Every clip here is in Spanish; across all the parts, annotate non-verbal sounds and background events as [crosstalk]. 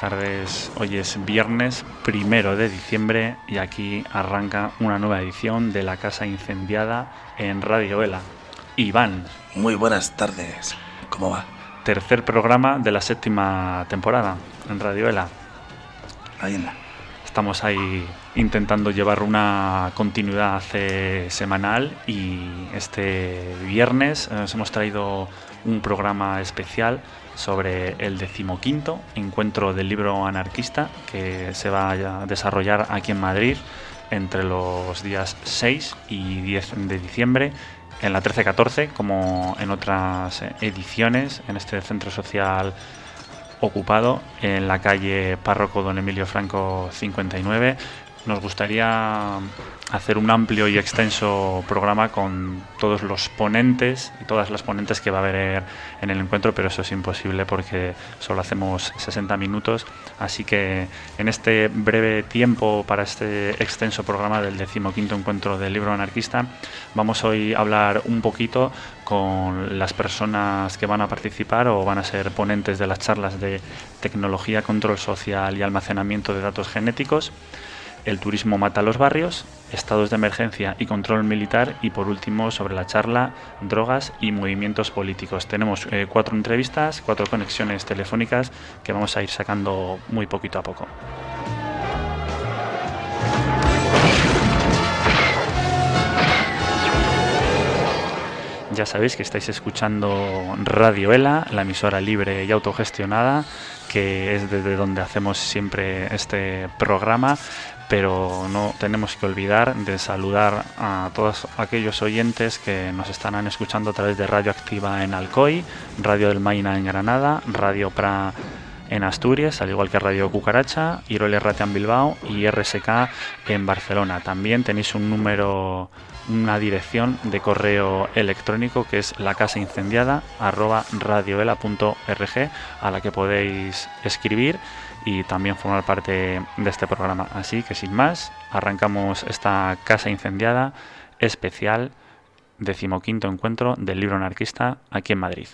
Buenas tardes. Hoy es viernes primero de diciembre y aquí arranca una nueva edición de La Casa Incendiada en Radio Vela. Iván. Muy buenas tardes. ¿Cómo va? Tercer programa de la séptima temporada en Radio Vela. Ahí anda. Estamos ahí intentando llevar una continuidad eh, semanal y este viernes nos hemos traído un programa especial sobre el decimoquinto encuentro del libro anarquista que se va a desarrollar aquí en Madrid entre los días 6 y 10 de diciembre en la 13-14 como en otras ediciones en este centro social ocupado en la calle Párroco Don Emilio Franco 59 nos gustaría hacer un amplio y extenso programa con todos los ponentes y todas las ponentes que va a haber en el encuentro, pero eso es imposible porque solo hacemos 60 minutos. Así que en este breve tiempo para este extenso programa del decimoquinto encuentro del libro anarquista, vamos hoy a hablar un poquito con las personas que van a participar o van a ser ponentes de las charlas de tecnología, control social y almacenamiento de datos genéticos el turismo mata los barrios, estados de emergencia y control militar y por último sobre la charla drogas y movimientos políticos. Tenemos eh, cuatro entrevistas, cuatro conexiones telefónicas que vamos a ir sacando muy poquito a poco. Ya sabéis que estáis escuchando Radio ELA, la emisora libre y autogestionada, que es desde donde hacemos siempre este programa pero no tenemos que olvidar de saludar a todos aquellos oyentes que nos estarán escuchando a través de Radio Activa en Alcoy, Radio del Maina en Granada, Radio Pra en Asturias, al igual que Radio Cucaracha, Irole Rate en Bilbao y RSK en Barcelona. También tenéis un número, una dirección de correo electrónico que es la casa a la que podéis escribir y también formar parte de este programa. Así que sin más, arrancamos esta casa incendiada especial decimoquinto encuentro del libro anarquista aquí en Madrid.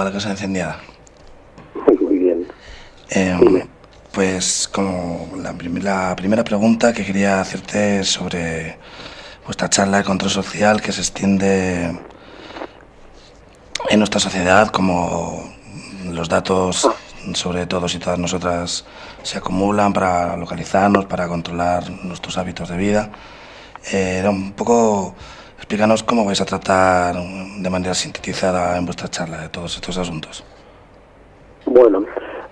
Bienvenido a la Casa Incendiada. Muy bien. Eh, pues como la, la, primera pregunta que quería hacerte sobre vuestra charla de control social que se extiende en nuestra sociedad como los datos sobre todos y todas nosotras se acumulan para localizarnos, para controlar nuestros hábitos de vida. Eh, un poco, explícanos cómo vais a tratar de manera sintetizada en vuestra charla de todos estos asuntos. Bueno,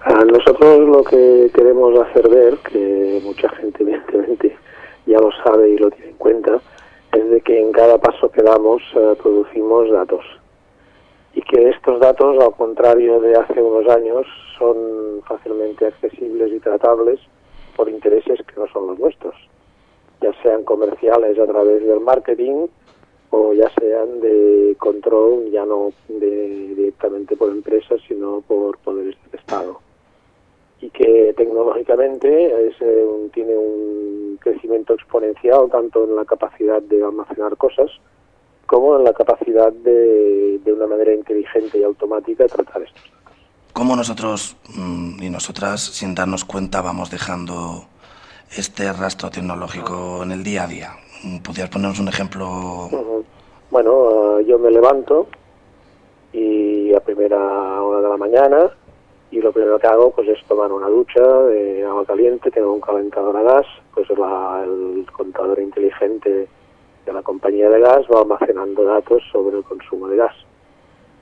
a nosotros lo que queremos hacer ver, que mucha gente evidentemente ya lo sabe y lo tiene en cuenta, es de que en cada paso que damos eh, producimos datos y que estos datos, al contrario de hace unos años, son fácilmente accesibles y tratables por intereses que no son los nuestros, ya sean comerciales a través del marketing o ya sean de control, ya no directamente por empresas, sino por poderes del Estado. Y que tecnológicamente tiene un crecimiento exponencial tanto en la capacidad de almacenar cosas como en la capacidad de, de una manera inteligente y automática tratar estos datos. ¿Cómo nosotros mm, y nosotras, sin darnos cuenta, vamos dejando este rastro tecnológico en el día a día? ¿Podrías ponernos un ejemplo? Bueno, yo me levanto y a primera hora de la mañana y lo primero que hago pues es tomar una ducha de agua caliente, tengo un calentador a gas, pues el contador inteligente la compañía de gas va almacenando datos sobre el consumo de gas.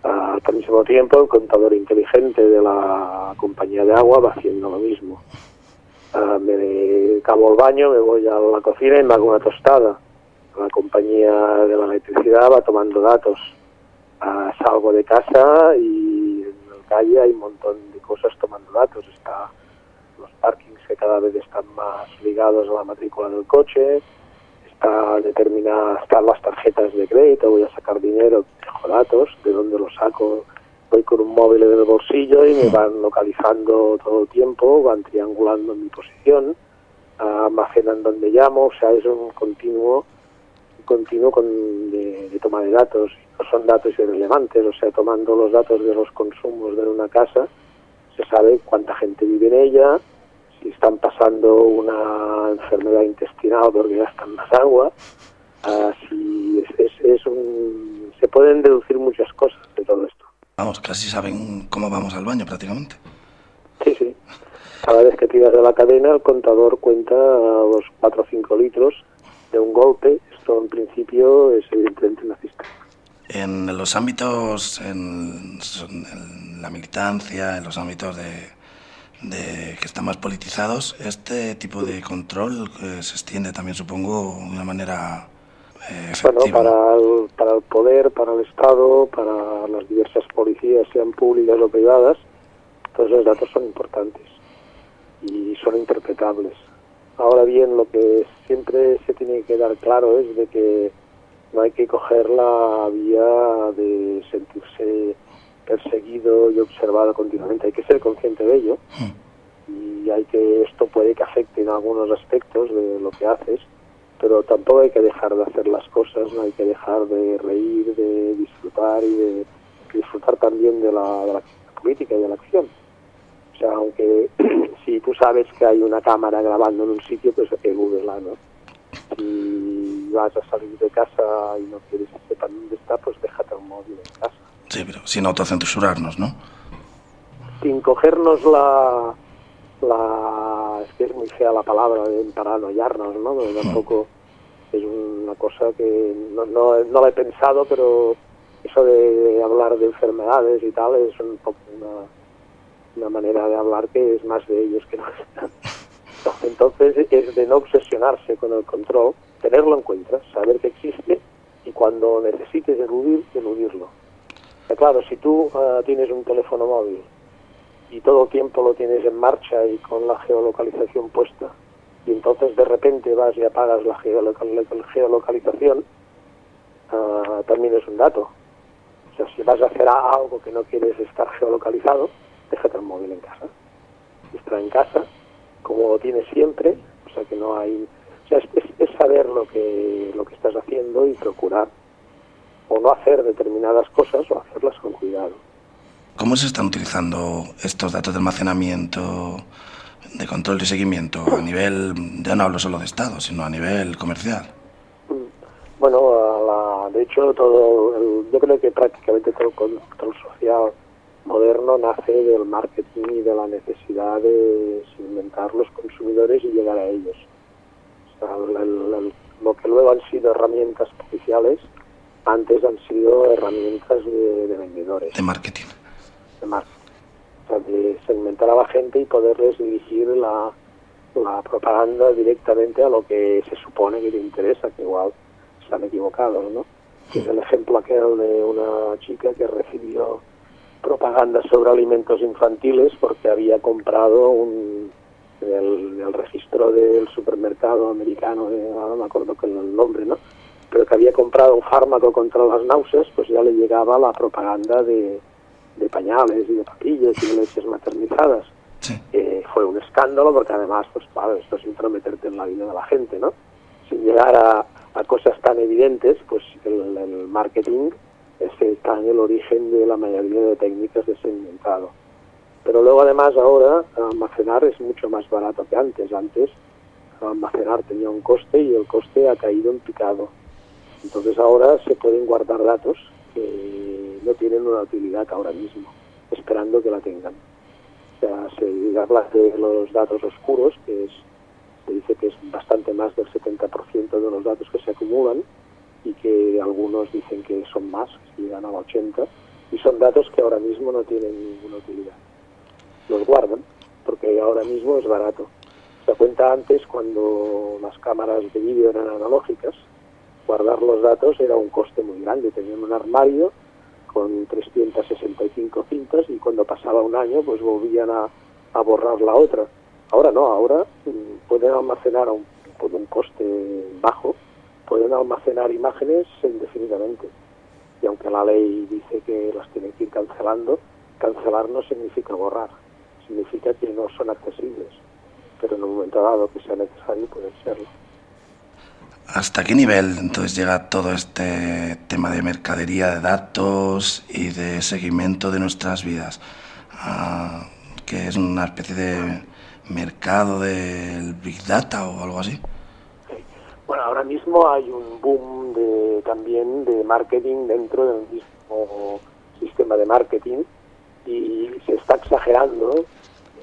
al mismo tiempo, el contador inteligente de la compañía de agua va haciendo lo mismo. me acabo el baño, me voy a la cocina y me hago una tostada. La compañía de la electricidad va tomando datos. salgo de casa y en la calle hay un montón de cosas tomando datos. Está los parkings que cada vez están más ligados a la matrícula del coche, está determinada, están las tarjetas de crédito, voy a sacar dinero, dejo datos, de dónde los saco, voy con un móvil en el bolsillo y me van localizando todo el tiempo, van triangulando mi posición, almacenan donde llamo, o sea, es un continuo, continuo con, de, de, toma de datos, no son datos irrelevantes, o sea, tomando los datos de los consumos de una casa, se sabe cuánta gente vive en ella, si están pasando una enfermedad intestinal porque gastan más agua, uh, si es, es, un, se pueden deducir muchas cosas de todo esto. Vamos, casi saben cómo vamos al baño prácticamente. Sí, sí. Cada vez que tiras de la cadena, el contador cuenta los 4 o 5 litros de un golpe. Esto en principio es evidentemente una cisterna. En los ámbitos, en, en la militancia, en los ámbitos de, de que están más politizados, este tipo de control eh, se extiende también, supongo, de una manera eh, efectiva. Bueno, para el, para el poder, para el Estado, para las diversas policías, sean públicas o privadas, todos los datos son importantes y son interpretables. Ahora bien, lo que siempre se tiene que dar claro es de que no hay que coger la vía de sentirse perseguido y observado continuamente. Hay que ser consciente de ello y hay que esto puede que afecte en algunos aspectos de lo que haces, pero tampoco hay que dejar de hacer las cosas, no hay que dejar de reír, de disfrutar y de disfrutar también de la, de la política y de la acción. O sea, aunque [clears throat] si tú sabes que hay una cámara grabando en un sitio, pues elúdela, ¿no? Si vas a salir de casa y no quieres que sepan dónde está, pues déjate un móvil en casa Sí, pero sin autocensurarnos, ¿no? Sin cogernos la, la... Es que es muy fea la palabra de paranoiarnos, ¿no? Pero tampoco es una cosa que no, no, no la he pensado, pero eso de hablar de enfermedades y tal es un poco una, una manera de hablar que es más de ellos que no [laughs] Entonces es de no obsesionarse con el control, tenerlo en cuenta, saber que existe y cuando necesites eludir, eludirlo. Claro, si tú uh, tienes un teléfono móvil y todo el tiempo lo tienes en marcha y con la geolocalización puesta, y entonces de repente vas y apagas la geolocalización, uh, también es un dato. O sea, si vas a hacer algo que no quieres estar geolocalizado, déjate el móvil en casa. Está en casa, como lo tienes siempre, o sea que no hay... O sea, es, es saber lo que, lo que estás haciendo y procurar o no hacer determinadas cosas o hacerlas con cuidado. ¿Cómo se están utilizando estos datos de almacenamiento, de control y seguimiento a nivel, ya no hablo solo de Estado, sino a nivel comercial? Bueno, la, de hecho, todo, el, yo creo que prácticamente todo el control social moderno nace del marketing y de la necesidad de segmentar los consumidores y llegar a ellos. lo que luego han sido herramientas oficiales, antes han sido herramientas de, vendedores. De marketing. De marketing. O sea, de segmentar a la gente y poderles dirigir la, la propaganda directamente a lo que se supone que te interesa, que igual están equivocados, ¿no? Es el ejemplo aquel de una chica que recibió propaganda sobre alimentos infantiles porque había comprado un, en el, registro del supermercado americano, no me acuerdo con el nombre, ¿no? Pero que había comprado un fármaco contra las náuseas, pues ya le llegaba la propaganda de, de pañales y de papillas y de leches maternizadas. Eh, fue un escándalo porque además, pues claro, esto es intrometerte en la vida de la gente, ¿no? Sin llegar a, a cosas tan evidentes, pues el, el marketing está en el origen de la mayoría de técnicas de segmentado. Pero luego además ahora almacenar es mucho más barato que antes. Antes almacenar tenía un coste y el coste ha caído en picado. Entonces ahora se pueden guardar datos que no tienen una utilidad ahora mismo, esperando que la tengan. O sea, se habla de los datos oscuros, que es se dice que es bastante más del 70% de los datos que se acumulan y que algunos dicen que son más, llegan al 80%, y son datos que ahora mismo no tienen ninguna utilidad. Los guardan porque ahora mismo es barato. Se cuenta antes cuando las cámaras de vídeo eran analógicas, guardar los datos era un coste muy grande. Tenían un armario con 365 cintas y cuando pasaba un año pues volvían a, a borrar la otra. Ahora no, ahora mm, pueden almacenar a un, por un coste bajo, pueden almacenar imágenes indefinidamente. Y aunque la ley dice que las tienen que ir cancelando, cancelar no significa borrar, significa que no son accesibles. Pero en un momento dado que sea necesario, pueden serlo. ¿Hasta qué nivel entonces llega todo este tema de mercadería de datos y de seguimiento de nuestras vidas? Ah, que es una especie de mercado del Big Data o algo así? Bueno, ahora mismo hay un boom de, también de marketing dentro del mismo sistema de marketing y se está exagerando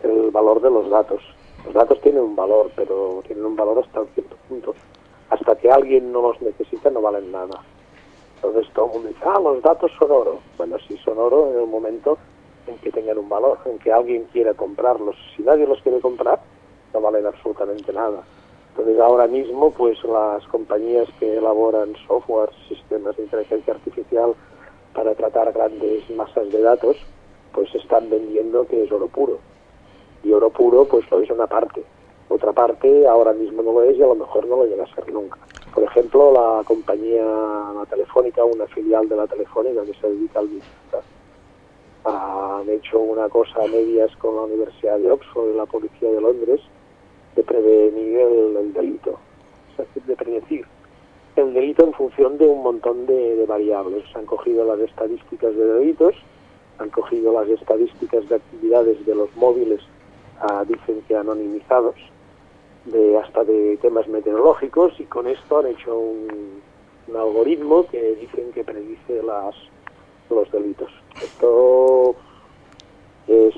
el valor de los datos. Los datos tienen un valor, pero tienen un valor hasta un cierto punto. Hasta que alguien no los necesita no valen nada. Entonces todo el mundo dice, ah, los datos son oro. Bueno, sí son oro en el momento en que tengan un valor, en que alguien quiera comprarlos. Si nadie los quiere comprar, no valen absolutamente nada. Entonces ahora mismo, pues las compañías que elaboran software, sistemas de inteligencia artificial para tratar grandes masas de datos, pues están vendiendo que es oro puro. Y oro puro, pues lo es una parte. Otra parte ahora mismo no lo es y a lo mejor no lo llega a ser nunca. Por ejemplo, la compañía la Telefónica, una filial de la Telefónica que se dedica al han hecho una cosa a medias con la Universidad de Oxford y la Policía de Londres de prevenir delito, de predecir el delito en función de un montón de, variables. Han cogido las estadísticas de delitos, han cogido las estadísticas de actividades de los móviles, ah, dicen que anonimizados, de hasta de temas meteorológicos y con esto han hecho un algoritmo que dicen que predice las los delitos. Esto es,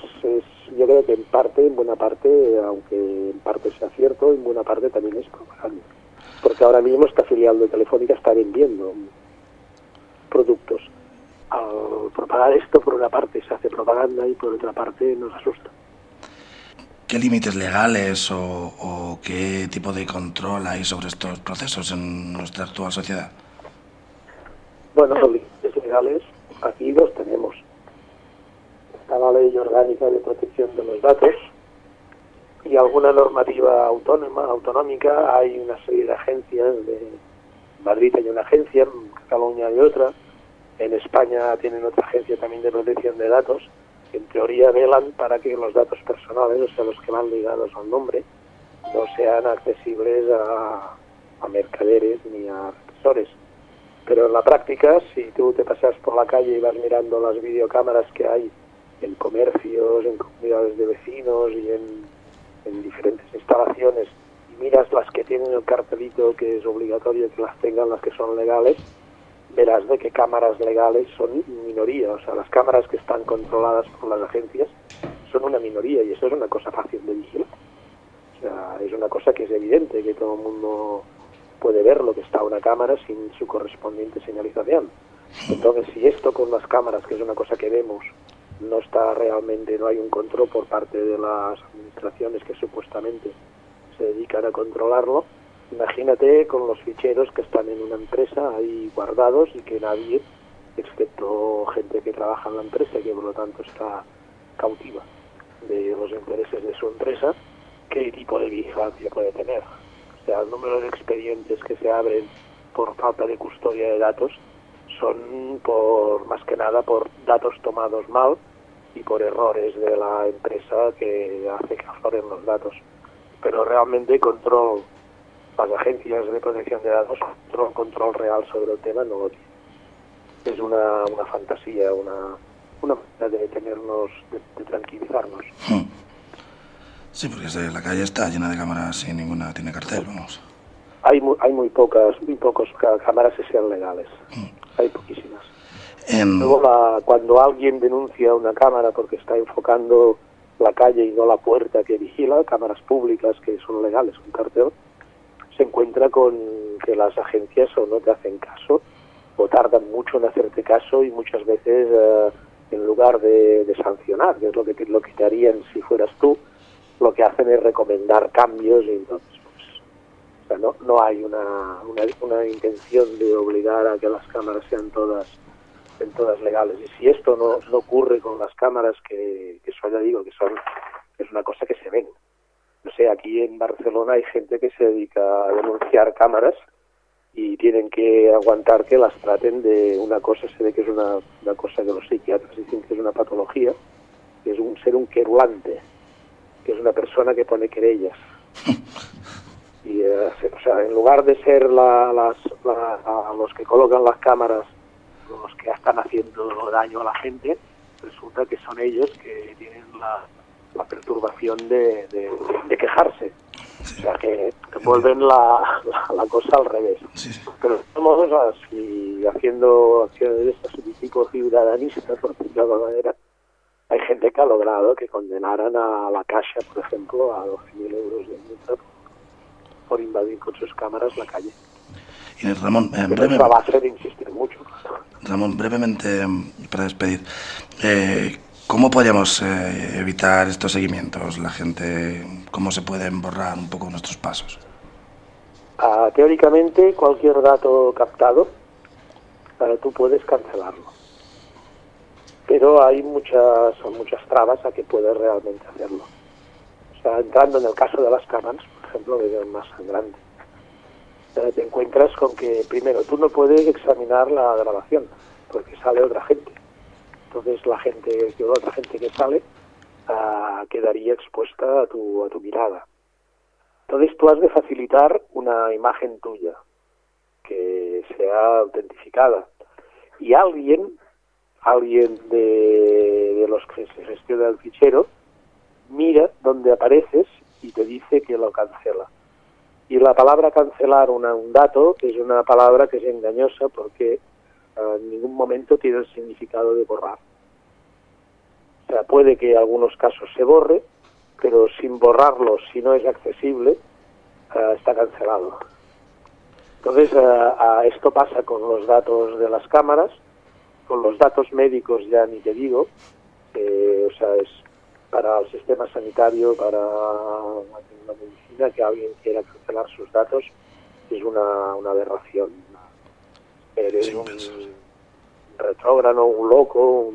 yo creo que en parte, en buena parte, aunque en parte sea cierto, en buena parte también es propaganda. Porque ahora mismo esta filial de Telefónica está vendiendo productos. Al propagar esto, por una parte se hace propaganda y por otra parte nos asusta. ¿Qué límites legales o, o qué tipo de control hay sobre estos procesos en nuestra actual sociedad? Bueno, los límites legales aquí los tenemos. Está la Ley Orgánica de Protección de los Datos y alguna normativa autónoma, autonómica. Hay una serie de agencias, de Madrid hay una agencia, en Cataluña hay otra, en España tienen otra agencia también de protección de datos, que en teoría velan para que los datos personales, o sea, los que van ligados al nombre, no sean accesibles a, a mercaderes ni a represores pero en la práctica, si tú te pasas por la calle y vas mirando las videocámaras que hay en comercios, en comunidades de vecinos y en, diferentes instalaciones, y miras las que tienen el cartelito que es obligatorio que las tengan, las que son legales, verás de que cámaras legales son minoría, o sea, las cámaras que están controladas por las agencias son una minoría y eso es una cosa fácil de vigilar. O sea, es una cosa que es evidente, que todo el mundo puede ver lo que está una cámara sin su correspondiente señalización. Entonces, si esto con las cámaras, que es una cosa que vemos, no está realmente, no hay un control por parte de las administraciones que supuestamente se dedican a controlarlo, imagínate con los ficheros que están en una empresa ahí guardados y que nadie, excepto gente que trabaja en la empresa y que por lo tanto está cautiva de los intereses de su empresa, qué tipo de vigilancia puede tener. O sea, el número de expedientes que se abren por falta de custodia de datos son por más que nada por datos tomados mal y por errores de la empresa que hace que afloren los datos. Pero realmente control, las agencias de protección de datos, control, control real sobre el tema no. Es una, una fantasía, una, una manera de tenernos, de, tranquilizarnos. Hmm. Sí, porque la calle está llena de cámaras y ninguna tiene cartel, vamos. Hay muy, hay muy pocas, muy pocos cámaras que sean legales. Hmm. Hay poquísimas. Luego, cuando alguien denuncia una cámara porque está enfocando la calle y no la puerta que vigila, cámaras públicas que son legales, un cartel, se encuentra con que las agencias o no te hacen caso o tardan mucho en hacerte caso y muchas veces eh, en lugar de, sancionar, que es lo que, te, lo que te harían si fueras tú, lo que hacen es recomendar cambios y entonces pues, no, no hay una, una, una intención de obligar a que las cámaras sean todas todas legales. Y si esto no, no ocurre con las cámaras, que, que eso ya digo, que son es una cosa que se ven. No sé, aquí en Barcelona hay gente que se dedica a denunciar cámaras y tienen que aguantar que las traten de una cosa, se ve que es una, una cosa que los psiquiatras dicen que es una patología, que es un ser un querulante, que es una persona que pone querellas. [laughs] Y, eh, o sea, en lugar de ser la, las, a los que colocan las cámaras los que están haciendo daño a la gente, resulta que son ellos que tienen la, perturbación de, quejarse. O sea, que, vuelven la, la, cosa al revés. Pero de así, haciendo acciones de estas tipo ciudadanistas, por decirlo de manera, hay gente que ha logrado que condenaran a la Caixa, por ejemplo, a 12.000 euros de multa por invadir con sus cámaras la calle. Y Ramón, eh, brevemente, insistir mucho. Ramón, brevemente para despedir, eh, ¿cómo podríamos eh, evitar estos seguimientos? La gente, ¿cómo se pueden borrar un poco nuestros pasos? Ah, teóricamente, cualquier dato captado, para tú puedes cancelarlo. Pero hay muchas, muchas trabas a que puedes realmente hacerlo. O sea, entrando en el caso de las cámaras, ejemplo, que es más grande te encuentras con que, primero, tú no puedes examinar la grabación, porque sale otra gente. Entonces la gente, otra gente que sale, ah, quedaría expuesta a tu, a tu mirada. Entonces tú has de facilitar una imagen tuya, que sea autentificada. Y alguien, alguien de, de los que se gestiona el fichero, mira donde apareces y te dice que lo cancela. Y la palabra cancelar un dato es una palabra que es engañosa porque eh, en ningún momento tiene el significado de borrar. O sea, puede que en algunos casos se borre, pero sin borrarlo, si no es accesible, eh, está cancelado. Entonces, eh, esto pasa con los datos de las cámaras, con los datos médicos ya ni te digo, o sea, es para el sistema sanitario, para la medicina, que alguien quiera cancelar sus datos es una, una aberración. Eres un retrógrado, un loco,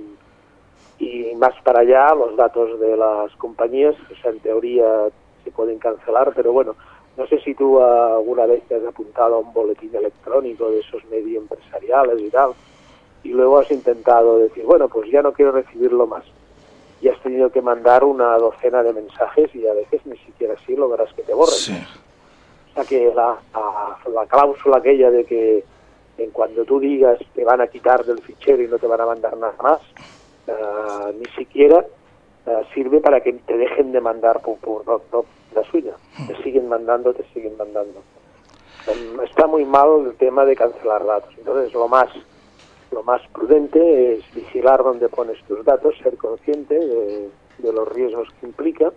y más para allá los datos de las compañías, o sea, en teoría se pueden cancelar, pero bueno, no sé si tú alguna vez te has apuntado a un boletín electrónico de esos medios empresariales y tal, y luego has intentado decir, bueno, pues ya no quiero recibirlo más y has tenido que mandar una docena de mensajes y a veces ni siquiera así logras que te borren. O sea que la, la, cláusula aquella de que en cuando tú digas te van a quitar del fichero y no te van a mandar nada más, uh, ni siquiera uh, sirve para que te dejen de mandar por, por no, la suya. Te siguen mandando, te siguen mandando. em, está muy mal el tema de cancelar datos. Entonces, lo más lo más prudente es vigilar dónde pones tus datos, ser consciente de, los riesgos que implica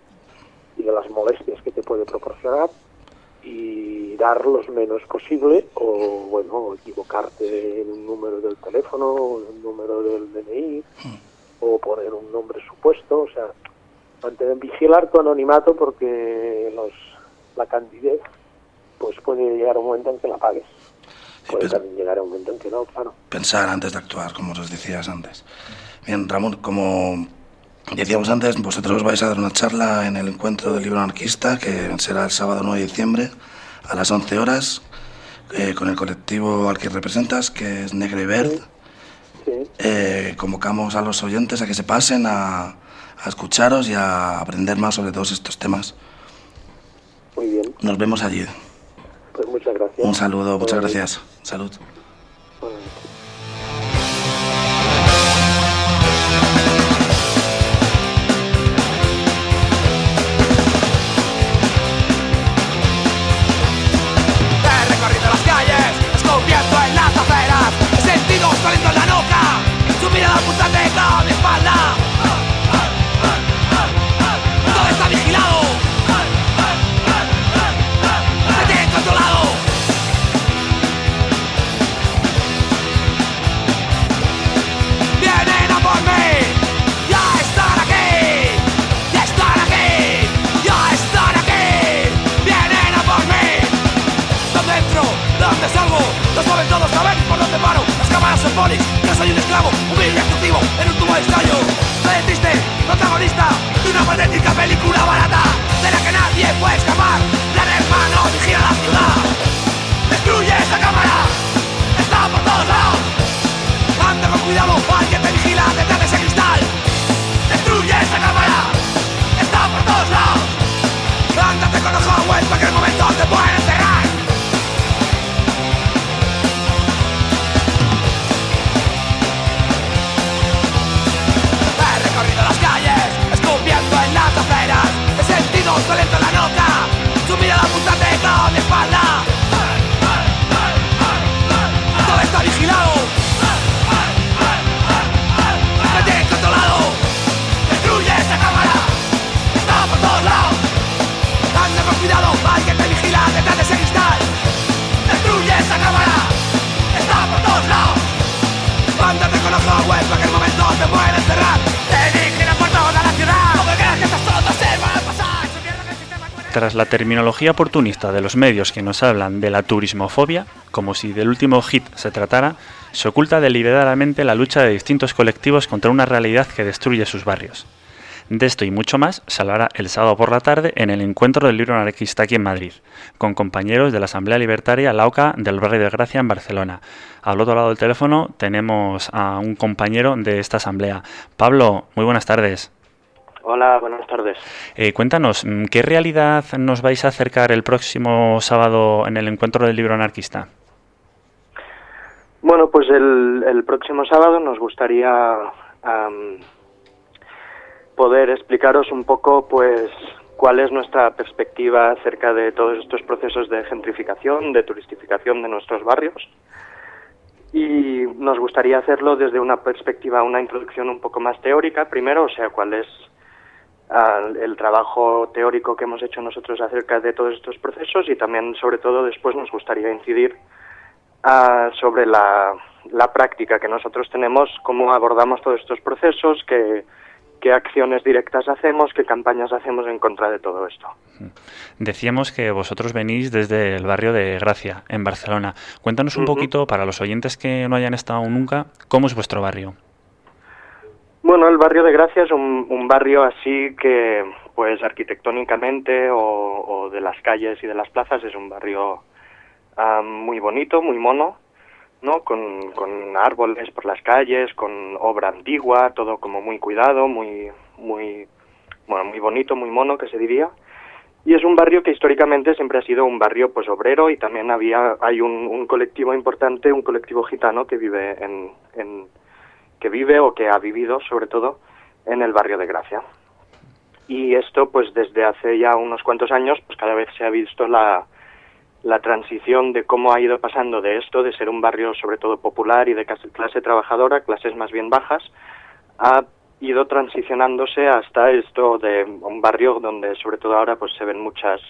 y de las molestias que te puede proporcionar y dar los menos posible o bueno equivocarte en un número del teléfono en un número del DNI o poner un nombre supuesto o sea mantener vigilar tu anonimato porque los la candidez pues puede llegar un momento en que la pagues puede también llegar a un momento en que no claro Pensar antes de actuar, como os decías antes. Bien, Ramón, como decíamos antes, vosotros vais a dar una charla en el encuentro del libro anarquista, que será el sábado 9 de diciembre a las 11 horas, eh, con el colectivo al que representas, que es Negre y Verde. sí Eh, convocamos a los oyentes a que se pasen a, a escucharos y a aprender más sobre todos estos temas. muy bien Nos vemos allí. Pues muchas gracias Un saludo, muchas gracias. Salud. La terminología oportunista de los medios que nos hablan de la turismofobia, como si del último hit se tratara, se oculta deliberadamente la lucha de distintos colectivos contra una realidad que destruye sus barrios. De esto y mucho más se hablará el sábado por la tarde en el encuentro del libro anarquista aquí en Madrid, con compañeros de la Asamblea Libertaria Lauca del barrio de Gracia en Barcelona. Al otro lado del teléfono tenemos a un compañero de esta asamblea. Pablo, muy buenas tardes. Hola, buenas tardes. Eh, cuéntanos, mm, ¿qué realidad nos vais a acercar el próximo sábado en el encuentro del libro anarquista? Bueno, pues el, el próximo sábado nos gustaría poder explicaros un poco, pues, cuál es nuestra perspectiva acerca de todos estos procesos de gentrificación, de turistificación de nuestros barrios. Y nos gustaría hacerlo desde una perspectiva, una introducción un poco más teórica, primero, o sea, cuál es ah, el trabajo teórico que hemos hecho nosotros acerca de todos estos procesos y también, sobre todo, después nos gustaría incidir ah, sobre la, la práctica que nosotros tenemos, cómo abordamos todos estos procesos, qué, qué acciones directas hacemos, qué campañas hacemos en contra de todo esto. Decíamos que vosotros venís desde el barrio de Gracia, en Barcelona. Cuéntanos un poquito, para los oyentes que no hayan estado nunca, ¿cómo es vuestro barrio? Bueno, el barrio de Gracia es un, un barrio así que, pues arquitectónicamente o, de las calles y de las plazas es un barrio muy bonito, muy mono, ¿no? Con, con árboles por las calles, con obra antigua, todo como muy cuidado, muy, muy, bueno, muy bonito, muy mono, que se diría. Y es un barrio que históricamente siempre ha sido un barrio pues obrero y también había hay un, un colectivo importante, un colectivo gitano que vive en, en que vive o que ha vivido sobre todo en el barrio de Gracia. Y esto pues desde hace ya unos cuantos años pues cada vez se ha visto la la transición de cómo ha ido pasando de esto, de ser un barrio sobre todo popular y de clase trabajadora, clases más bien bajas, ha ido transicionándose hasta esto de un barrio donde sobre todo ahora pues se ven muchas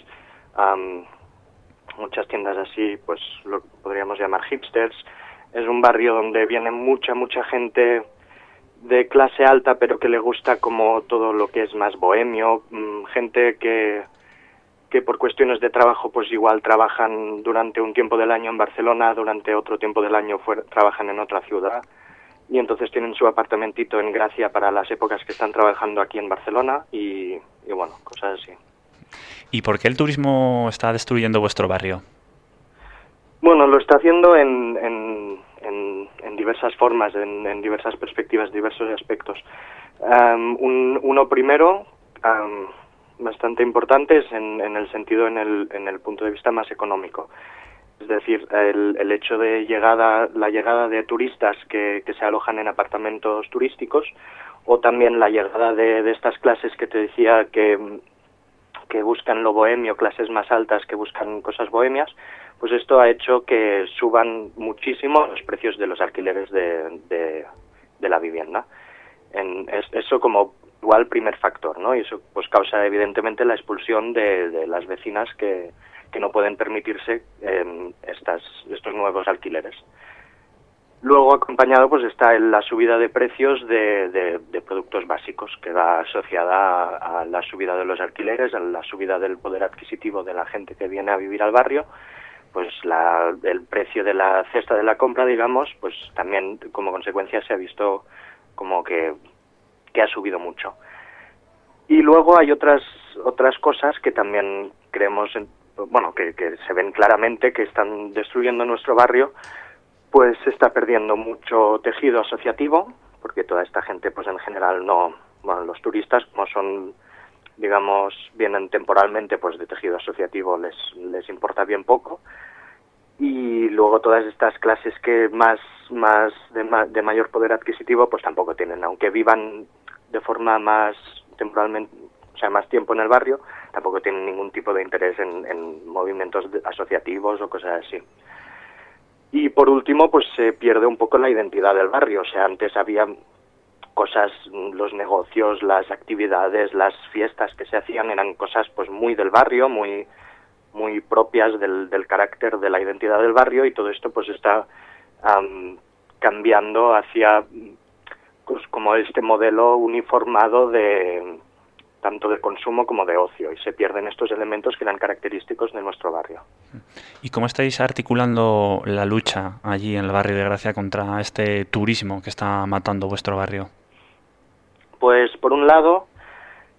muchas tiendas así, pues lo podríamos llamar hipsters. Es un barrio donde viene mucha mucha gente de clase alta, pero que le gusta como todo lo que es más bohemio, mm, gente que que por cuestiones de trabajo pues igual trabajan durante un tiempo del año en Barcelona, durante otro tiempo del año trabajan en otra ciudad y entonces tienen su apartamentito en Gracia para las épocas que están trabajando aquí en Barcelona y, bueno, cosas así. ¿Y por qué el turismo está destruyendo vuestro barrio? Bueno, lo está haciendo en, en, diversas formas, en, diversas perspectivas, diversos aspectos. uno primero, bastante importantes en, en el sentido, en el, en el punto de vista más económico. Es decir, el, hecho de llegada, la llegada de turistas que, que, se alojan en apartamentos turísticos o también la llegada de, de estas clases que te decía que, que buscan lo bohemio, clases más altas que buscan cosas bohemias, pues esto ha hecho que suban muchísimo los precios de los alquileres de, de, de la vivienda. En, eso como igual primer factor, ¿no? Y eso pues causa evidentemente la expulsión de, las vecinas que, no pueden permitirse eh, estas, estos nuevos alquileres. Luego acompañado pues está la subida de precios de, de, productos básicos que va asociada a, la subida de los alquileres, a la subida del poder adquisitivo de la gente que viene a vivir al barrio, pues la, el precio de la cesta de la compra, digamos, pues también como consecuencia se ha visto como que que ha subido mucho. Y luego hay otras otras cosas que también creemos, bueno, que, que se ven claramente que están destruyendo nuestro barrio, pues se está perdiendo mucho tejido asociativo, porque toda esta gente, pues en general no, bueno, los turistas como son, digamos, vienen temporalmente, pues de tejido asociativo les, les importa bien poco, y luego todas estas clases que más, más de, de mayor poder adquisitivo, pues tampoco tienen, aunque vivan de forma más temporalmente, o sea, más tiempo en el barrio, tampoco tienen ningún tipo de interés en, movimientos asociativos o cosas así. Y por último, pues se pierde un poco la identidad del barrio. O sea, antes había cosas, los negocios, las actividades, las fiestas que se hacían eran cosas pues muy del barrio, muy muy propias del, del carácter de la identidad del barrio y todo esto pues está cambiando hacia pues como este modelo uniformado de tanto de consumo como de ocio y se pierden estos elementos que eran característicos de nuestro barrio. ¿Y cómo estáis articulando la lucha allí en el barrio de Gracia contra este turismo que está matando vuestro barrio? Pues por un lado,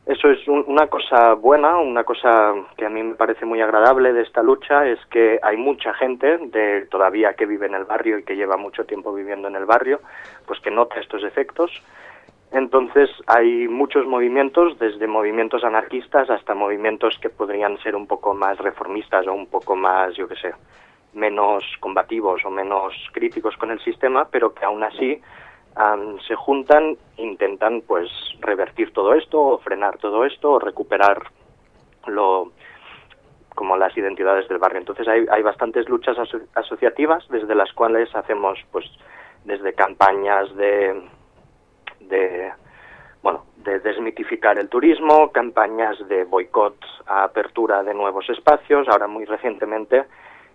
eso es una cosa buena, una cosa que a mí me parece muy agradable de esta lucha es que hay mucha gente de todavía que vive en el barrio y que lleva mucho tiempo viviendo en el barrio, pues que nota estos efectos. Entonces hay muchos movimientos, desde movimientos anarquistas hasta movimientos que podrían ser un poco más reformistas o un poco más, yo qué sé, menos combativos o menos críticos con el sistema, pero que aún así se juntan, intentan pues revertir todo esto o frenar todo esto o recuperar lo como las identidades del barrio. Entonces hay, hay bastantes luchas asociativas desde las cuales hacemos pues desde campañas de, de bueno de desmitificar el turismo, campañas de boicot a apertura de nuevos espacios. Ahora muy recientemente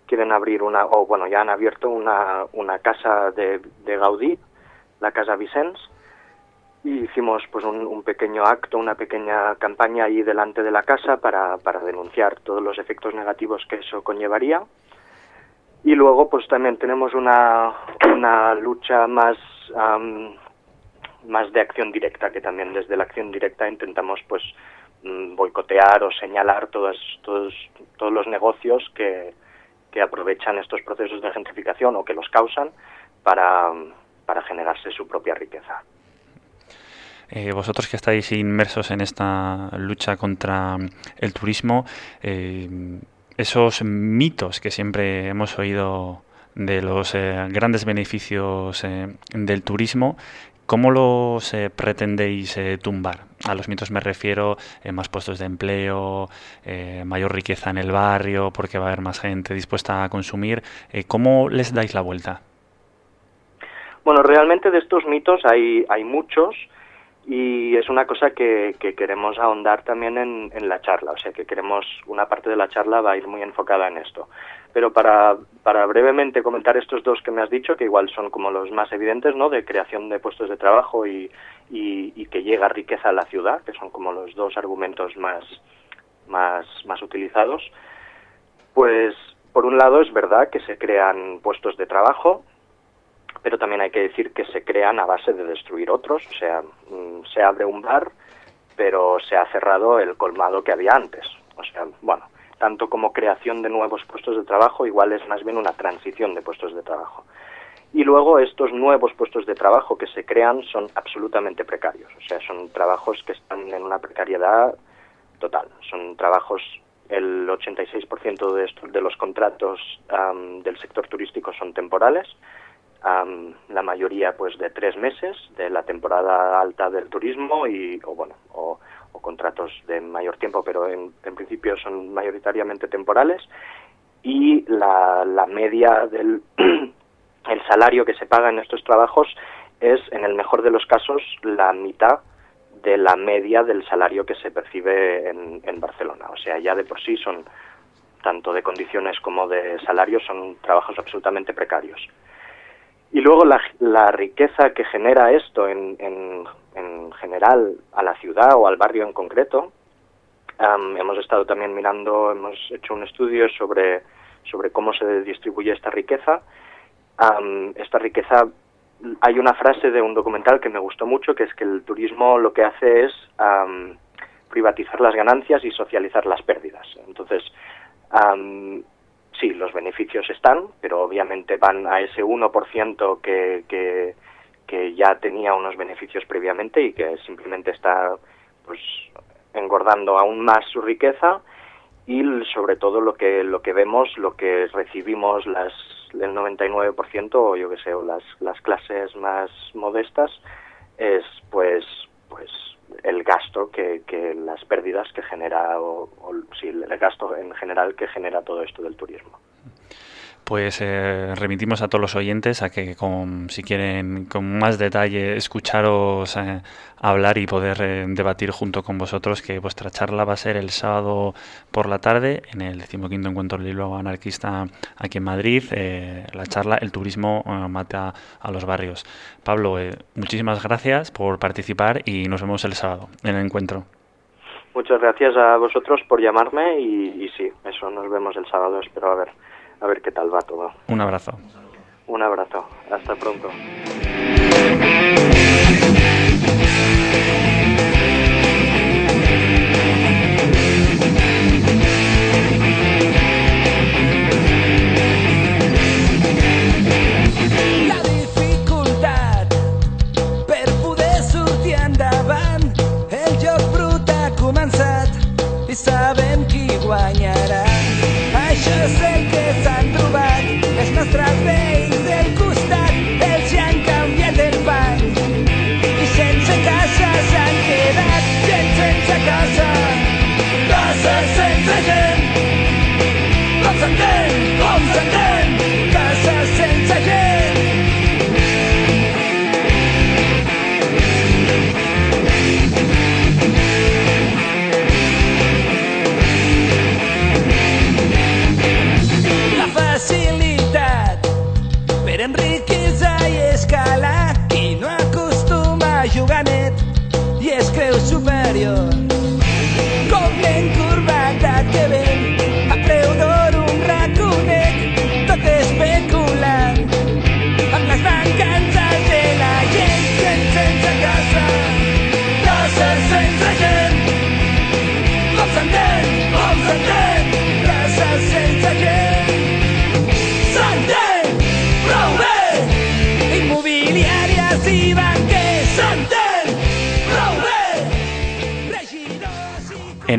quieren abrir una o bueno ya han abierto una, una casa de, de Gaudí la Casa Vicens y hicimos pues un, pequeño acto, una pequeña campaña ahí delante de la casa para, para denunciar todos los efectos negativos que eso conllevaría. Y luego pues también tenemos una, una lucha más, más de acción directa, que también desde la acción directa intentamos pues mm, boicotear o señalar todos, todos, todos los negocios que, que aprovechan estos procesos de gentrificación o que los causan para, para generarse su propia riqueza. Eh, vosotros que estáis inmersos en esta lucha contra el turismo, eh, esos mitos que siempre hemos oído de los eh, grandes beneficios del turismo, ¿cómo los pretendéis tumbar? a los mitos me refiero más puestos de empleo, mayor riqueza en el barrio, porque va a haber más gente dispuesta a consumir. ¿Cómo les dais la vuelta? Bueno, realmente de estos mitos hay, hay muchos y es una cosa que, queremos ahondar también en, en, la charla, o sea que queremos, una parte de la charla va a ir muy enfocada en esto. Pero para, para brevemente comentar estos dos que me has dicho, que igual son como los más evidentes, ¿no? De creación de puestos de trabajo y, y, que llega riqueza a la ciudad, que son como los dos argumentos más, más, más utilizados, pues por un lado es verdad que se crean puestos de trabajo, pero también hay que decir que se crean a base de destruir otros, o sea, mm, se abre un bar, pero se ha cerrado el colmado que había antes. O sea, bueno, tanto como creación de nuevos puestos de trabajo, igual es más bien una transición de puestos de trabajo. Y luego estos nuevos puestos de trabajo que se crean son absolutamente precarios, o sea, son trabajos que están en una precariedad total. Son trabajos, el 86% de, estos, de los contratos del sector turístico son temporales, la mayoría pues de tres meses de la temporada alta del turismo y o bueno o, contratos de mayor tiempo pero en, principio son mayoritariamente temporales. Y la, la media del [clears throat] el salario que se paga en estos trabajos es en el mejor de los casos la mitad de la media del salario que se percibe en, en Barcelona. O sea ya de por sí son tanto de condiciones como de salarios son trabajos absolutamente precarios y luego la, la riqueza que genera esto en, en, en, general a la ciudad o al barrio en concreto, hemos estado también mirando, hemos hecho un estudio sobre, sobre cómo se distribuye esta riqueza. esta riqueza, hay una frase de un documental que me gustó mucho, que es que el turismo lo que hace es privatizar las ganancias y socializar las pérdidas. Entonces, sí, los beneficios están, pero obviamente van a ese 1% que, que, que ya tenía unos beneficios previamente y que simplemente está pues engordando aún más su riqueza y sobre todo lo que lo que vemos, lo que recibimos las el 99% o yo que sé, o las, las clases más modestas es pues pues el gasto que, que las pérdidas que genera o, o sí, el gasto en general que genera todo esto del turismo pues eh, remitimos a todos los oyentes a que con, si quieren con más detalle escucharos eh, hablar y poder eh, debatir junto con vosotros que vuestra charla va a ser el sábado por la tarde en el decimoquinto encuentro libro anarquista aquí en Madrid. La charla el turismo mata a los barrios. Pablo muchísimas gracias por participar y nos vemos el sábado en el encuentro. Muchas gracias a vosotros por llamarme y, y sí, eso nos vemos el sábado, espero a ver a ver qué tal va todo. Un abrazo. Un abrazo. Hasta pronto.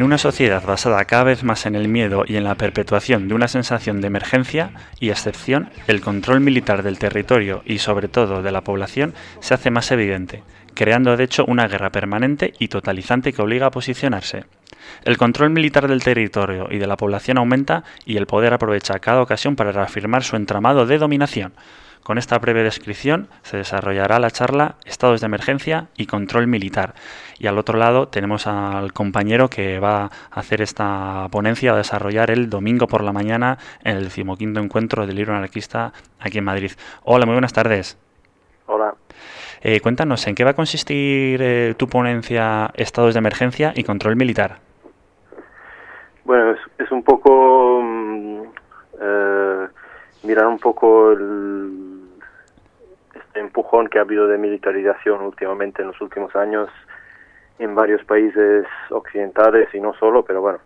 En una sociedad basada cada vez más en el miedo y en la perpetuación de una sensación de emergencia y excepción, el control militar del territorio y sobre todo de la población se hace más evidente creando de hecho una guerra permanente y totalizante que obliga a posicionarse. El control militar del territorio y de la población aumenta y el poder aprovecha cada ocasión para reafirmar su entramado de dominación. Con esta breve descripción se desarrollará la charla Estados de emergencia y control militar. Y al otro lado tenemos al compañero que va a hacer esta ponencia, a desarrollar el domingo por la mañana en el decimoquinto encuentro del libro anarquista aquí en Madrid. Hola, muy buenas tardes. Hola. Eh, cuéntanos, ¿en qué va a consistir eh, tu ponencia Estados de emergencia y control militar? Bueno, es, un poco mm, eh, mirar un poco el, empujón que ha habido de militarización últimamente en los últimos años en varios países occidentales y no solo, pero bueno,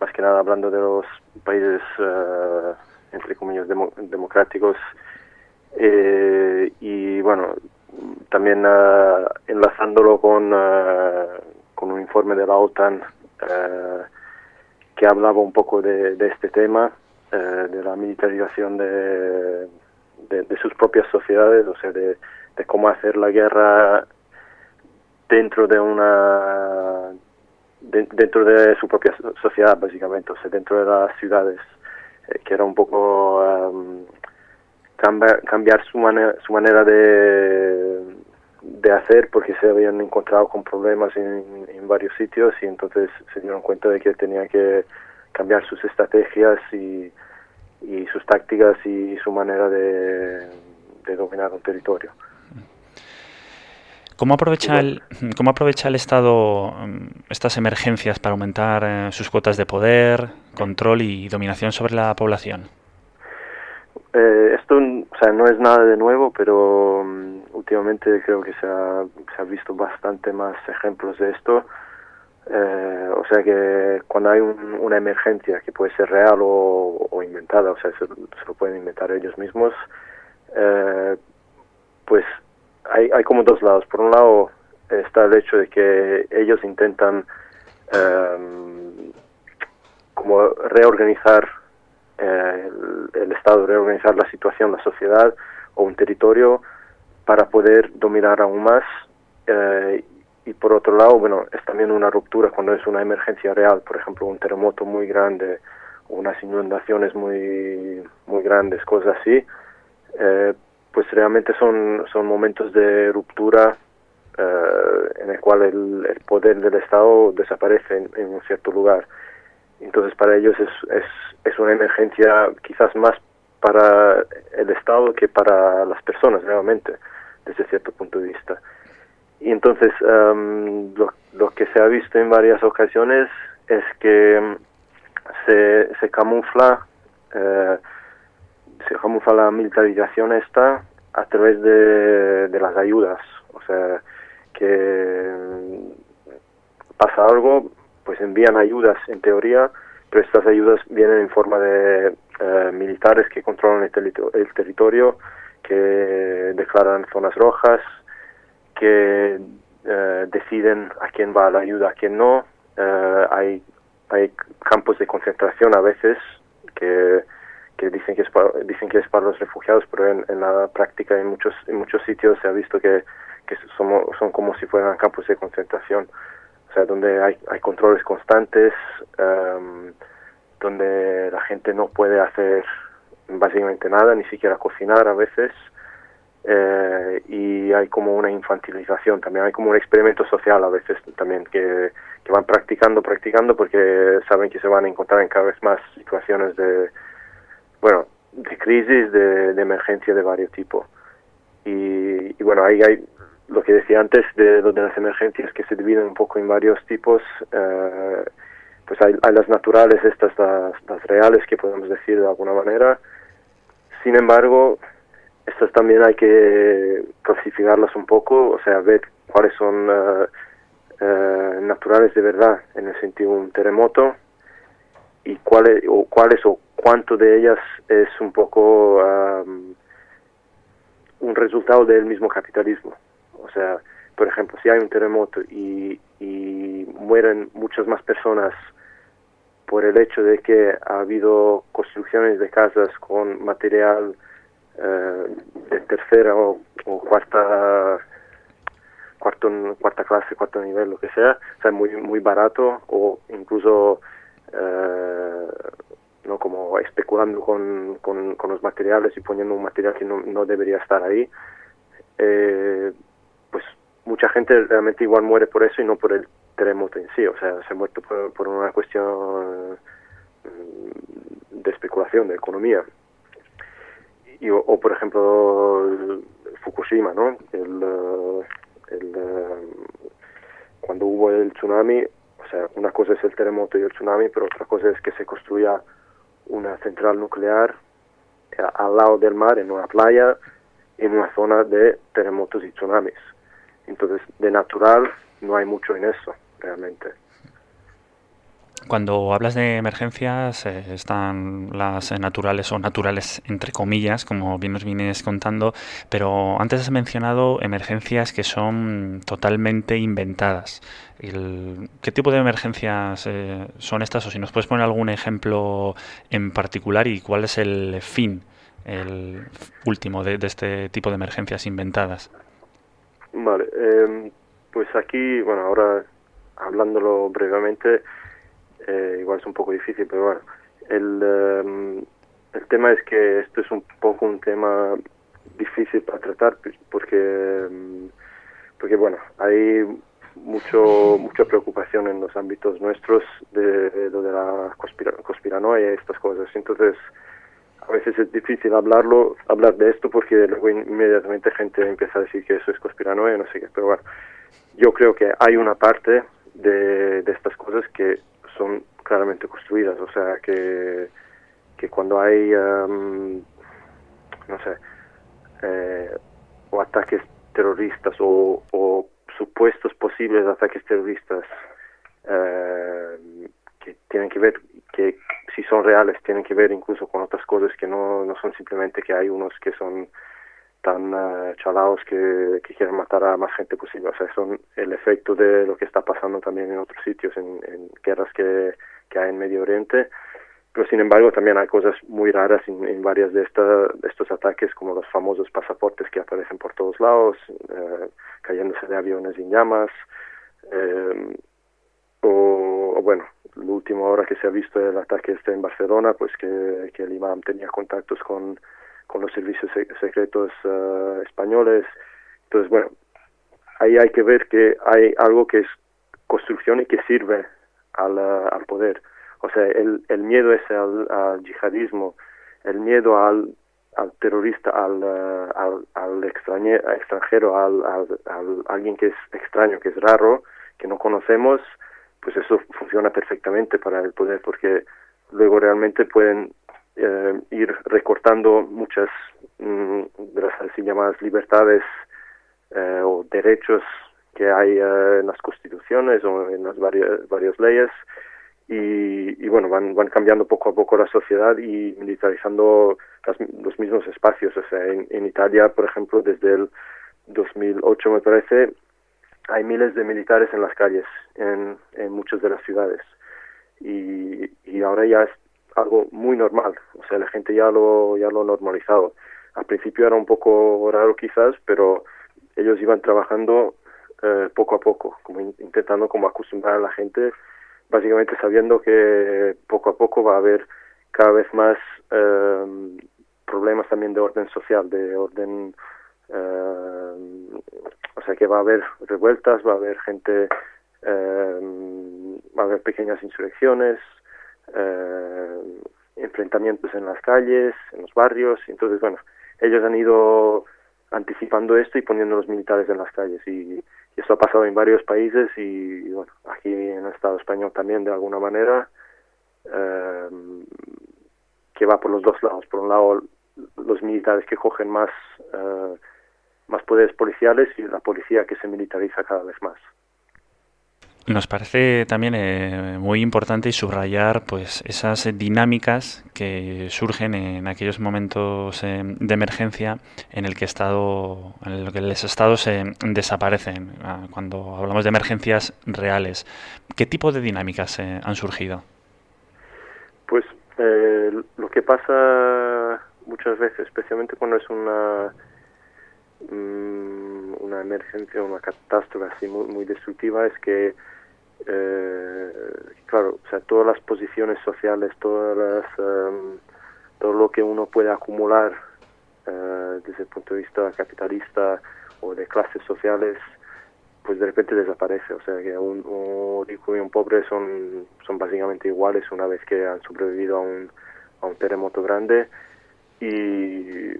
más que nada hablando de los países, uh, entre comillas, democráticos. Eh, y bueno, también uh, enlazándolo con, uh, con un informe de la OTAN que hablaba un poco de, de este tema, de la militarización de, de, sus propias sociedades, o sea, de, cómo hacer la guerra dentro de una dentro de su propia sociedad básicamente, o sea, dentro de las ciudades, eh, que era un poco um, cambiar, su, manera su manera de, de hacer porque se habían encontrado con problemas en, en varios sitios y entonces se dieron cuenta de que tenían que cambiar sus estrategias y y sus tácticas y su manera de, dominar un territorio. ¿Cómo aprovecha, el, ¿Cómo aprovecha el Estado mm, estas emergencias para aumentar eh, sus cuotas de poder, control y dominación sobre la población? Eh, esto o sea, no es nada de nuevo, pero mm, últimamente creo que se ha, se ha visto bastante más ejemplos de esto. Eh, o sea que cuando hay una emergencia que puede ser real o, inventada, o sea, se, lo pueden inventar ellos mismos, eh, pues hay, como dos lados. Por un lado está el hecho de que ellos intentan em, como reorganizar eh, el, el, Estado, reorganizar la situación, la sociedad o un territorio para poder dominar aún más eh, y por otro lado, bueno, es también una ruptura cuando es una emergencia real, por ejemplo, un terremoto muy grande, unas inundaciones muy, muy grandes, cosas así, eh, pues realmente son, son momentos de ruptura eh, en el cual el, poder del Estado desaparece en, un cierto lugar. Entonces para ellos es, es, es una emergencia quizás más para el Estado que para las personas realmente, desde cierto punto de vista. Y entonces um, lo, que se ha visto en varias ocasiones es que em, se, se camufla eh, se camufla la militarización esta a través de, de las ayudas. O sea, que em, pasa algo, pues envían ayudas en teoría, pero estas ayudas vienen en forma de eh, militares que controlan el, el territorio, que declaran zonas rojas, que eh, deciden a quién va la ayuda, a quién no. Eh, hay, hay campos de concentración a veces que, que dicen que es para, dicen que es para los refugiados, pero en, la práctica en muchos en muchos sitios se ha visto que, que somos, son como si fueran campos de concentración, o sea, donde hay, hay controles constantes, em, donde la gente no puede hacer básicamente nada, ni siquiera cocinar a veces, eh, y hay como una infantilización, también hay como un experimento social a veces también que, que, van practicando, practicando porque saben que se van a encontrar en cada vez más situaciones de, bueno, de crisis, de, de emergencia de varios tipos. Y, y, bueno, ahí hay lo que decía antes de, de las emergencias que se dividen un poco en varios tipos. Eh, pues hay, hay, las naturales, estas las, las reales que podemos decir de alguna manera. Sin embargo, estas también hay que clasificarlas un poco, o sea, ver cuáles son uh, uh, naturales de verdad, en el sentido de un terremoto, y cuáles o cuáles o cuánto de ellas es un poco um, un resultado del mismo capitalismo. O sea, por ejemplo, si hay un terremoto y, y mueren muchas más personas por el hecho de que ha habido construcciones de casas con material eh, de tercera o, cuarta cuarto, cuarta clase, cuarto nivel, lo que sea, o sea, muy, muy barato o incluso eh, no como especulando con, con, los materiales y poniendo un material que no, no debería estar ahí, eh, pues mucha gente realmente igual muere por eso y no por el terremoto en sí, o sea, se ha muerto por, una cuestión mm, de especulación, de economía. Y, o, por ejemplo Fukushima, ¿no? El, eh, el, cuando hubo el tsunami, o sea, una cosa es el terremoto y el tsunami, pero otra cosa es que se construya una central nuclear eh, al lado del mar, en una playa, en una zona de terremotos y tsunamis. Entonces, de natural no hay mucho en eso, realmente. Cuando hablas de emergencias, eh, están las naturales o naturales entre comillas, como bien nos vienes contando, pero antes has mencionado emergencias que son totalmente inventadas. ¿Qué tipo de emergencias eh, son estas? O si nos puedes poner algún ejemplo en particular y cuál es el fin, el último de, este tipo de emergencias inventadas. Vale, em, pues aquí, bueno, ahora hablándolo brevemente, eh, igual es un poco difícil, pero bueno, el, em, el tema es que esto es un poco un tema difícil para tratar porque, em, porque bueno, hay mucho mucha preocupación en los ámbitos nuestros de, de, de la conspiranoia y estas cosas. Entonces, a veces es difícil hablarlo, hablar de esto porque luego inmediatamente gente empieza a decir que eso es conspiranoia, no sé qué, pero bueno, yo creo que hay una parte de, de estas cosas que son claramente construidas, o sea, que, que cuando hay, um, no sé, eh, o ataques terroristas o, supuestos posibles ataques terroristas eh, que tienen que ver, que si son reales, tienen que ver incluso con otras cosas que no, no son simplemente que hay unos que son tan uh, chalados que, quieren matar a más gente posible. O sea, son el efecto de lo que está pasando también en otros sitios, en, en guerras que, hay en Medio Oriente. Pero sin embargo también hay cosas muy raras en, en varias de, esta, estos ataques, como los famosos pasaportes que aparecen por todos lados, eh, cayéndose de aviones en llamas, eh, o, bueno, la última hora que se ha visto el ataque este en Barcelona, pues que, que el imam tenía contactos con con los servicios secretos uh, españoles. Entonces, bueno, ahí hay que ver que hay algo que es construcción y que sirve al, al poder. O sea, el, el miedo ese al, al yihadismo, el miedo al, al terrorista, al, uh, al, al extranjero, al, alguien que es extraño, que es raro, que no conocemos, pues eso funciona perfectamente para el poder porque luego realmente pueden eh, ir recortando muchas mm, de las así llamadas libertades eh, o derechos que hay eh, en las constituciones o en las varias, varias leyes y, y, bueno, van, van cambiando poco a poco la sociedad y militarizando las, los mismos espacios. O sea, en, Italia, por ejemplo, desde el 2008 me parece, hay miles de militares en las calles en, en muchas de las ciudades y, y ahora ya algo muy normal, o sea, la gente ya lo, ya lo ha normalizado. Al principio era un poco raro quizás, pero ellos iban trabajando eh, poco a poco, como intentando como acostumbrar a la gente, básicamente sabiendo que poco a poco va a haber cada vez más eh, problemas también de orden social, de orden, eh, o sea que va a haber revueltas, va a haber gente, eh, va a haber pequeñas insurrecciones, eh, enfrentamientos en las calles, en los barrios. Entonces, bueno, ellos han ido anticipando esto y poniendo los militares en las calles. Y, esto ha pasado en varios países y, bueno, aquí en el Estado español también de alguna manera, eh, que va por los dos lados. Por un lado, los militares que cogen más, eh, más poderes policiales y la policía que se militariza cada vez más. Nos parece también eh, muy importante subrayar pues esas dinámicas que surgen en aquellos momentos eh, de emergencia en el que estado en el que los estados se desaparecen ah, cuando hablamos de emergencias reales. ¿Qué tipo de dinámicas eh, han surgido? Pues lo que pasa muchas veces, especialmente cuando es una mm, una emergencia, una catástrofe así muy, muy destructiva es que, eh, claro, o sea, todas las posiciones sociales, todas las, em, todo lo que uno puede acumular eh, desde el punto de vista capitalista o de clases sociales, pues de repente desaparece. O sea que un, un rico y un pobre son, son básicamente iguales una vez que han sobrevivido a un, a un terremoto grande. Y,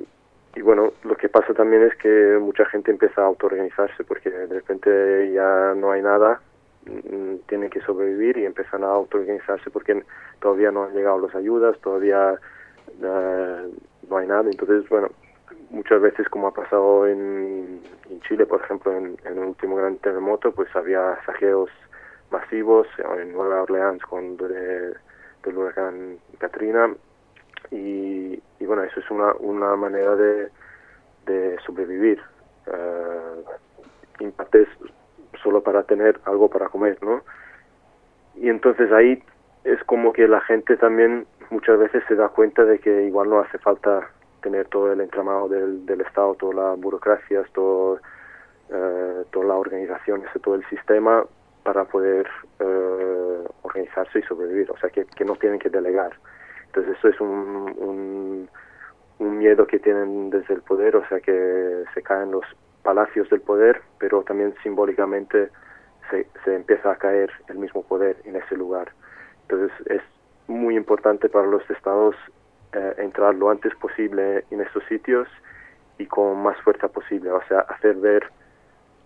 y bueno, lo que pasa también es que mucha gente empieza a autoorganizarse porque de repente ya no hay nada, mm, tienen que sobrevivir y empiezan a autoorganizarse porque todavía no han llegado las ayudas, todavía eh, no hay nada. Entonces, bueno, muchas veces como ha pasado en, Chile, por ejemplo, en, el último gran terremoto, pues había saqueos masivos en Nueva Orleans con del huracán Katrina y, bueno, eso es una, una manera de, de sobrevivir. Uh, impactes solo para tener algo para comer, ¿no? Y entonces ahí es como que la gente también muchas veces se da cuenta de que igual no hace falta tener todo el entramado del, del Estado, toda la burocracia, todo, uh, toda la organización, todo el sistema para poder uh, organizarse y sobrevivir. O sea, que, que no tienen que delegar. Entonces eso es un, un, miedo que tienen desde el poder, o sea que se caen los palacios del poder, pero también simbólicamente se, se empieza a caer el mismo poder en ese lugar. Entonces es muy importante para los estados eh, entrar lo antes posible en estos sitios y con más fuerza posible, o sea, hacer ver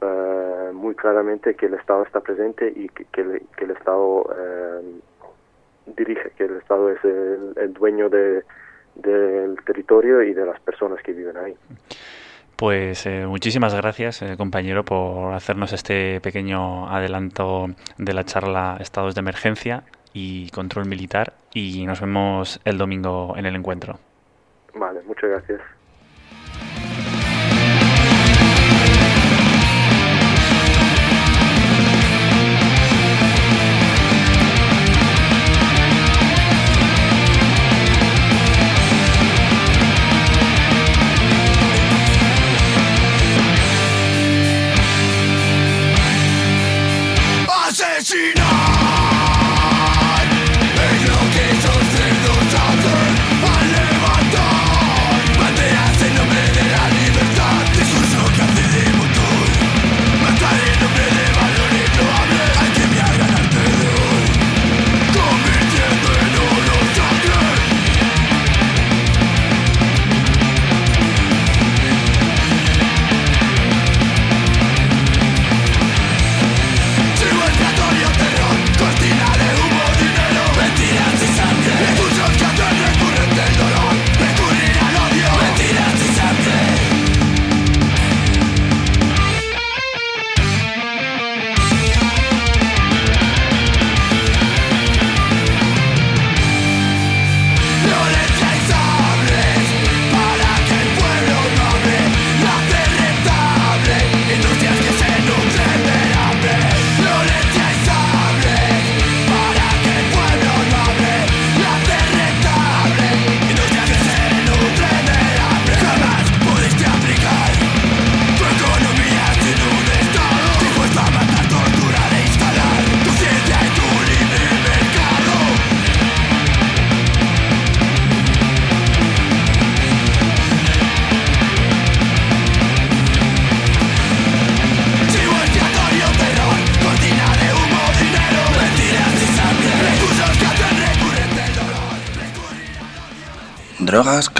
uh, muy claramente que el Estado está presente y que, que, que el, Estado uh, dirige, que el Estado es el, el dueño de, del territorio y de las personas que viven ahí. Pues eh, muchísimas gracias, eh, compañero, por hacernos este pequeño adelanto de la charla Estados de Emergencia y Control Militar y nos vemos el domingo en el encuentro. Vale, muchas gracias.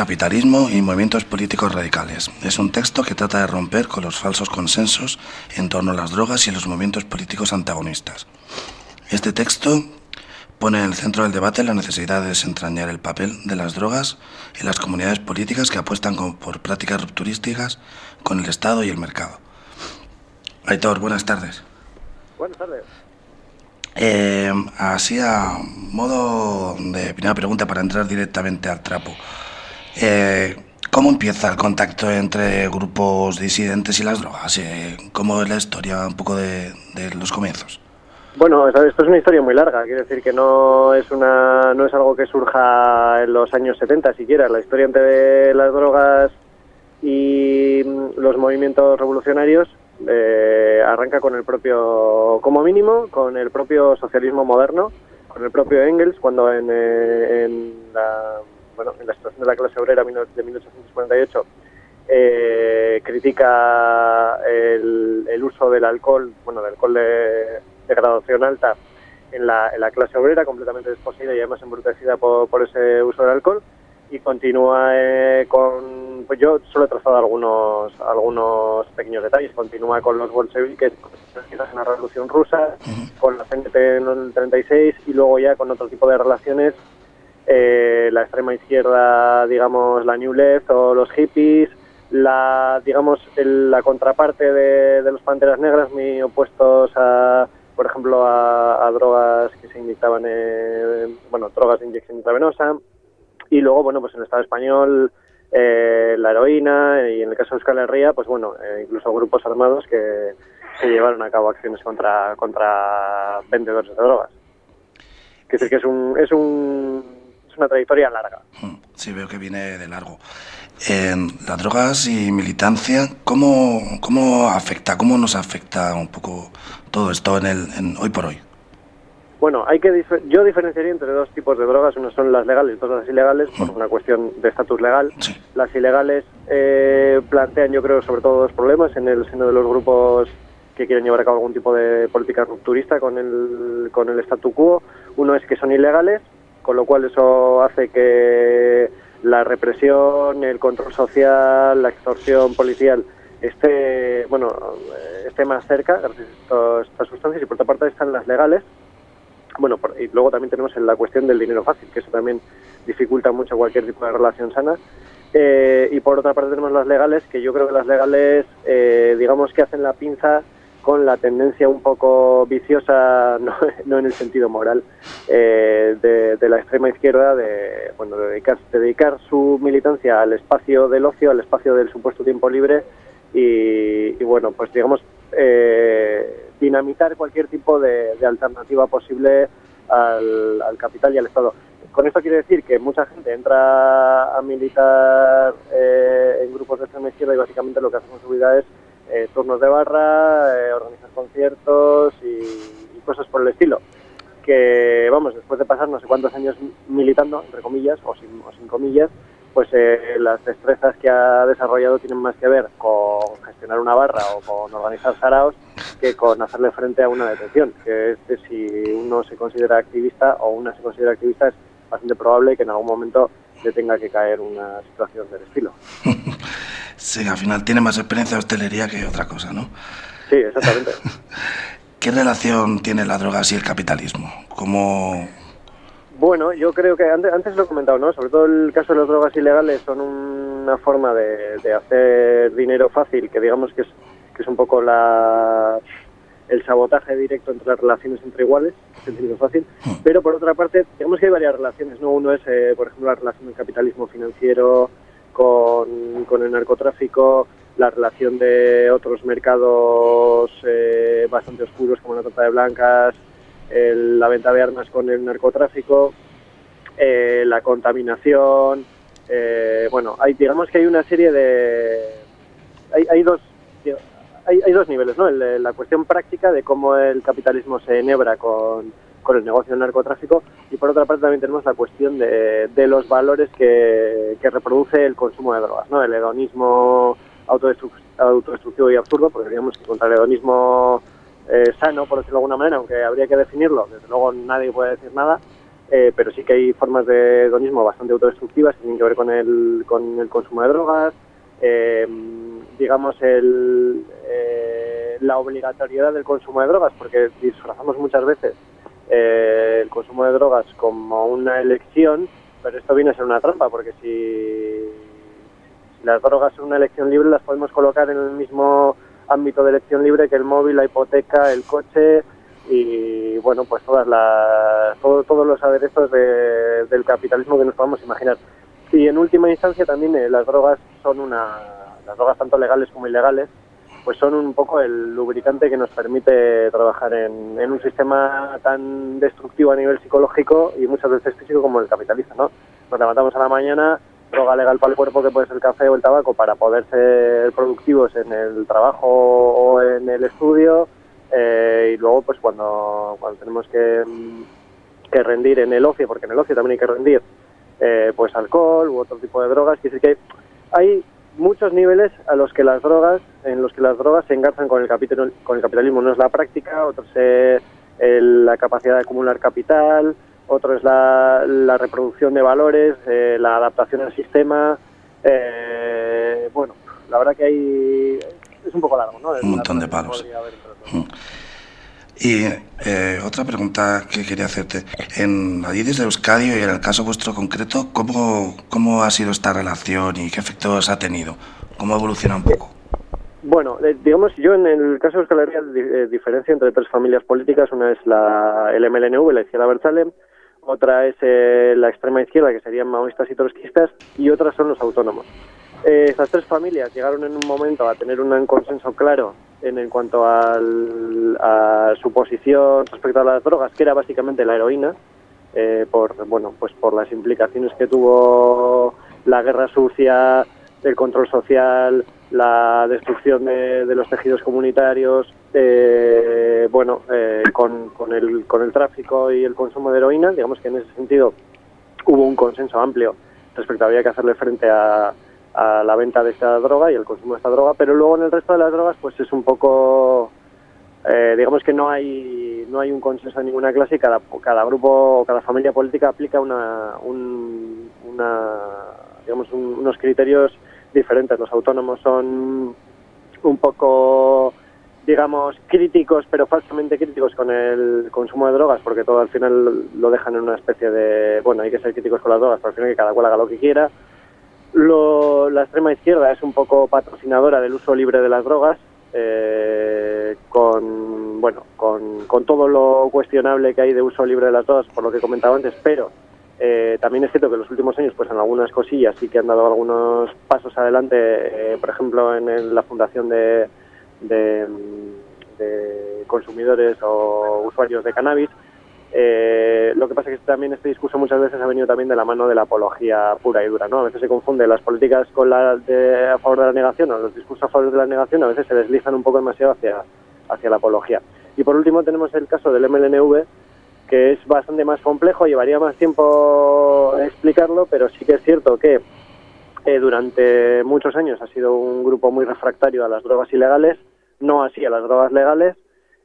Capitalismo y movimientos políticos radicales. Es un texto que trata de romper con los falsos consensos en torno a las drogas y los movimientos políticos antagonistas. Este texto pone en el centro del debate la necesidad de desentrañar el papel de las drogas en las comunidades políticas que apuestan por prácticas rupturísticas con el Estado y el mercado. Aitor, buenas tardes. Buenas tardes. Eh, así a modo de primera pregunta para entrar directamente al trapo. Eh, ¿Cómo empieza el contacto entre grupos disidentes y las drogas? Eh, ¿Cómo es la historia un poco de, los comienzos? Bueno, esto es una historia muy larga, quiero decir que no es una no es algo que surja en los años 70 siquiera. La historia entre las drogas y los movimientos revolucionarios eh, arranca con el propio, como mínimo, con el propio socialismo moderno, con el propio Engels, cuando en, eh, en la, bueno, en la situación de la clase obrera de 1848 eh, critica el, el uso del alcohol, bueno, del alcohol de, de graduación alta en la, en la clase obrera, completamente desposeída y además embrutecida por, por ese uso del alcohol y continúa eh, con pues yo solo he trazado algunos algunos pequeños detalles. Continúa con los bolcheviques en la revolución rusa con la CNT en el 36 y luego ya con otro tipo de relaciones eh, la extrema izquierda digamos la New Left o los hippies la digamos el- la contraparte de, de los panteras negras muy opuestos a por ejemplo a, a drogas que se inyectaban en, bueno drogas de inyección intravenosa y luego, bueno, pues en el Estado español, eh, la heroína y en el caso de Euskal Herria, pues bueno, eh, incluso grupos armados que, que llevaron a cabo acciones contra, contra vendedores de drogas. Es decir, que es, un, es, un, es una trayectoria larga. Mm, Sí, veo que viene de largo. En las drogas y militancia, ¿cómo, ¿cómo afecta, cómo nos afecta un poco todo esto en el, en, hoy por hoy? Bueno, hay que yo diferenciaría entre dos tipos de drogas, unas son las legales y otras las ilegales, por una cuestión de estatus legal. Sí. Las ilegales eh, plantean, yo creo, sobre todo dos problemas en el seno de los grupos que quieren llevar a cabo algún tipo de política rupturista con el, con el statu quo. Uno es que son ilegales, con lo cual eso hace que la represión, el control social, la extorsión policial esté, bueno, esté más cerca gracias a estas sustancias y por otra parte están las legales, bueno, y luego también tenemos la cuestión del dinero fácil, que eso también dificulta mucho cualquier tipo de relación sana. Eh, y por otra parte tenemos las legales, que yo creo que las legales, eh, digamos que hacen la pinza con la tendencia un poco viciosa, [laughs] no, en el sentido moral, eh, de, la extrema izquierda de, bueno, de dedicar, de dedicar su militancia al espacio del ocio, al espacio del supuesto tiempo libre y, y bueno, pues digamos, eh, dinamitar cualquier tipo de, alternativa posible al, al capital y al Estado. Con esto quiere decir que mucha gente entra a militar eh, en grupos de extrema izquierda y básicamente lo que hace con su vida es eh, turnos de barra, eh, organizar conciertos y, y cosas por el estilo. Que, vamos, después de pasar no sé cuántos años militando, entre comillas, o sin, o sin comillas, pues eh, las destrezas que ha desarrollado tienen más que ver con gestionar una barra o con organizar saraos que con hacerle frente a una detención. Que es que si uno se considera activista o una se considera activista es bastante probable que en algún momento le tenga que caer una situación del estilo. [laughs] Sí, al final tiene más experiencia de hostelería que otra cosa, ¿no? Sí, exactamente. [laughs] ¿Qué relación tiene las drogas y el capitalismo? ¿Cómo...? Bueno, yo creo que antes, antes lo he comentado, ¿no? Sobre todo el caso de las drogas ilegales son una forma de, de hacer dinero fácil, que digamos que es, que es un poco la, el sabotaje directo entre las relaciones entre iguales, es el dinero fácil. Pero por otra parte, digamos que hay varias relaciones, ¿no? Uno es, eh, por ejemplo, la relación del capitalismo financiero con, con el narcotráfico, la relación de otros mercados eh, bastante oscuros como la trata de blancas, la venta de armas con el narcotráfico, eh, la contaminación, eh, bueno, hay, digamos que hay una serie de... Hay, hay dos hay, hay dos niveles, ¿no? El la cuestión práctica de cómo el capitalismo se enhebra con, con el negocio del narcotráfico y por otra parte también tenemos la cuestión de, de los valores que, reproduce el consumo de drogas, ¿no? El hedonismo autodestru- autodestructivo y absurdo, porque digamos que contra el hedonismo eh, sano, por decirlo de alguna manera, aunque habría que definirlo, desde luego nadie puede decir nada, eh, pero sí que hay formas de hedonismo bastante autodestructivas que tienen que ver con el, con el consumo de drogas, eh, digamos el, la obligatoriedad del consumo de drogas, porque disfrazamos muchas veces eh, el consumo de drogas como una elección, pero esto viene a ser una trampa, porque si, las drogas son una elección libre, las podemos colocar en el mismo ámbito de elección libre que el móvil, la hipoteca, el coche y bueno, pues todas las, todo- todos los aderezos de- del capitalismo que nos podamos imaginar. Y en última instancia también eh, las drogas son una, las drogas tanto legales como ilegales, pues son un poco el lubricante que nos permite trabajar en, un sistema tan destructivo a nivel psicológico y muchas veces físico como el capitalista, ¿no? Nos levantamos a la mañana droga legal para el cuerpo que puede ser el café o el tabaco para poder ser productivos en el trabajo o en el estudio eh, y luego pues cuando, cuando tenemos que, que rendir en el ocio, porque en el ocio también hay que rendir, eh, pues alcohol u otro tipo de drogas, quiere decir que hay muchos niveles a los que las drogas, en los que las drogas se engarzan con el, capital, con el capitalismo. Uno es la práctica, otro es el- la capacidad de acumular capital, otro es la, la reproducción de valores, eh, la adaptación al sistema. eh, bueno, la verdad que hay es un poco largo, ¿no? Un montón de palos. Podría haber entre otros. Y eh, otra pregunta que quería hacerte. En la IDIS de Euskadi y en el caso vuestro concreto, ¿cómo, ¿cómo ha sido esta relación y qué efectos ha tenido? ¿Cómo evoluciona un poco? Bueno, eh, digamos, yo en el caso de Euskal Herria eh, diferencia entre tres familias políticas. Una es la, el MLNV, la izquierda Bertzale, otra es eh, la extrema izquierda, que serían maoístas y trotskistas, y otras son los autónomos. Eh, estas tres familias llegaron en un momento a tener un consenso claro en, en cuanto al- a su posición respecto a las drogas, que era básicamente la heroína, eh, por bueno pues por las implicaciones que tuvo la guerra sucia, el control social, la destrucción de, los tejidos comunitarios, eh, bueno eh, con, con el con el tráfico y el consumo de heroína, digamos que en ese sentido hubo un consenso amplio respecto a había que hacerle frente a, a la venta de esta droga y el consumo de esta droga, pero luego en el resto de las drogas pues es un poco eh, digamos que no hay no hay un consenso de ninguna clase y cada, cada grupo o cada familia política aplica una, un- una digamos un- unos criterios diferentes. Los autónomos son un poco digamos críticos pero falsamente críticos con el consumo de drogas porque todo al final lo dejan en una especie de bueno hay que ser críticos con las drogas pero al final que cada cual haga lo que quiera lo- la extrema izquierda es un poco patrocinadora del uso libre de las drogas, eh, con bueno, con, con todo lo cuestionable que hay de uso libre de las drogas, por lo que he comentado antes, pero eh, también es cierto que en los últimos años, pues en algunas cosillas sí que han dado algunos pasos adelante, eh, por ejemplo, en, la fundación de, de consumidores o usuarios de cannabis, eh, lo que pasa es que también este discurso muchas veces ha venido también de la mano de la apología pura y dura, ¿no? A veces se confunde las políticas con la de, a favor de la negación o los discursos a favor de la negación, a veces se deslizan un poco demasiado hacia, hacia la apología. Y por último tenemos el caso del MLNV, que es bastante más complejo, llevaría más tiempo explicarlo, pero sí que es cierto que eh, durante muchos años ha sido un grupo muy refractario a las drogas ilegales, no así a las drogas legales,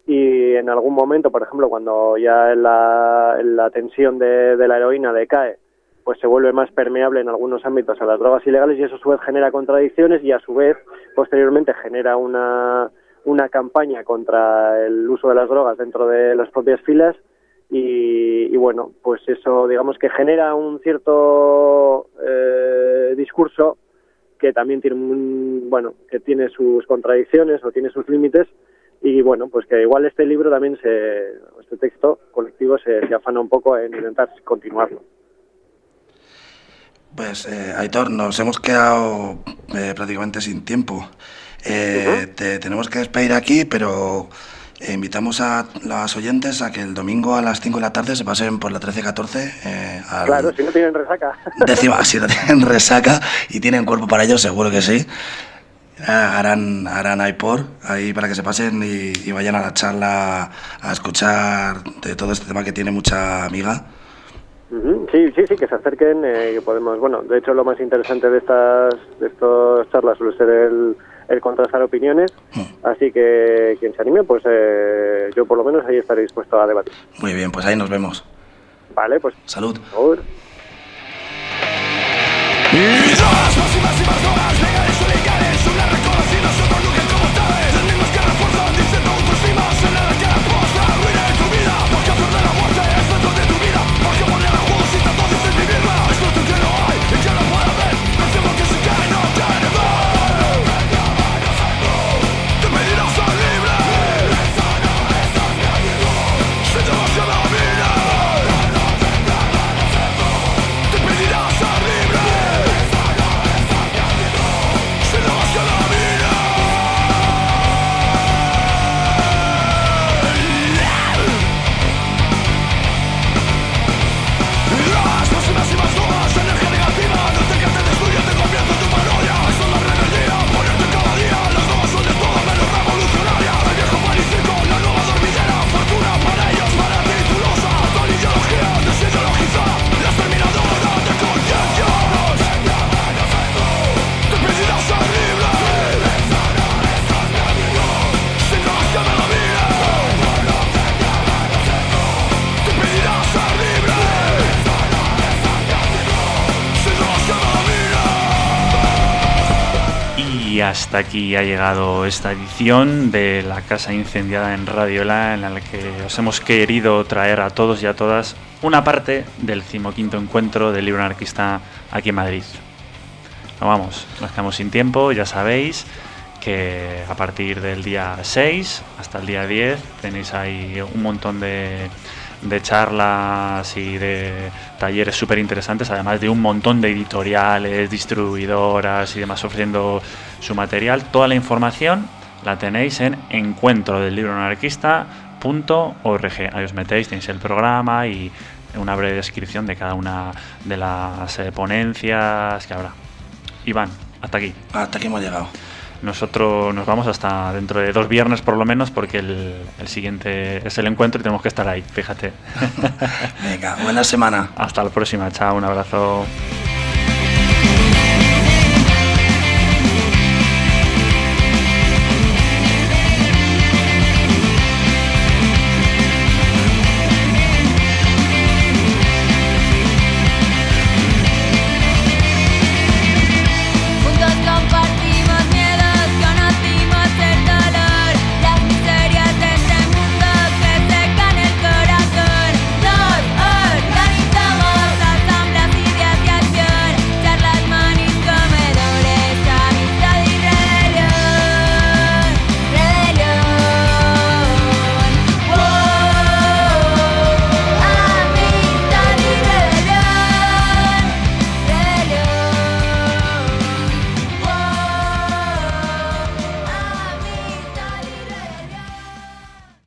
y en algún momento, por ejemplo, cuando ya la, la tensión de, de la heroína decae, pues se vuelve más permeable en algunos ámbitos a las drogas ilegales y eso a su vez genera contradicciones y a su vez posteriormente genera una, una campaña contra el uso de las drogas dentro de las propias filas y, y bueno, pues eso digamos que genera un cierto eh, discurso que también tiene un, bueno, que tiene sus contradicciones o tiene sus límites y bueno, pues que igual este libro también se, este texto colectivo se, se afana un poco en intentar continuarlo. Pues, eh, Aitor, nos hemos quedado eh, prácticamente sin tiempo. Eh, Te tenemos que despedir aquí, pero eh, invitamos a los oyentes a que el domingo a las 5 de la tarde se pasen por la 1314 eh, al Claro, si no tienen resaca. décima, si no tienen resaca y tienen cuerpo para ello, seguro que sí. Ah, Harán, harán iPod ahí para que se pasen y, y vayan a la charla a escuchar de todo este tema que tiene mucha amiga. Sí, sí, sí, que se acerquen, eh, que podemos, bueno, de hecho lo más interesante de estas, de estas charlas suele ser el, el contrastar opiniones, así que quien se anime, pues eh, yo por lo menos ahí estaré dispuesto a debatir. Muy bien, pues ahí nos vemos. Vale, pues Salud. por favor. Drogas, más y más y más drogas, legales o Y hasta aquí ha llegado esta edición de La Casa Incendiada en Radiola, en la que os hemos querido traer a todos y a todas una parte del decimoquinto encuentro del libro anarquista aquí en Madrid. No vamos, nos quedamos sin tiempo, ya sabéis que a partir del día 6 hasta el día 10 tenéis ahí un montón de, de charlas y de talleres súper interesantes, además de un montón de editoriales, distribuidoras y demás ofreciendo su material. Toda la información la tenéis en encuentro del libro anarquista.org. Ahí os metéis, tenéis el programa y una breve descripción de cada una de las eh, ponencias que habrá. Iván, hasta aquí. Hasta aquí hemos llegado. Nosotros nos vamos hasta dentro de dos viernes por lo menos porque el, el siguiente es el encuentro y tenemos que estar ahí, fíjate. [laughs] Venga, buena semana. Hasta la próxima, chao, un abrazo.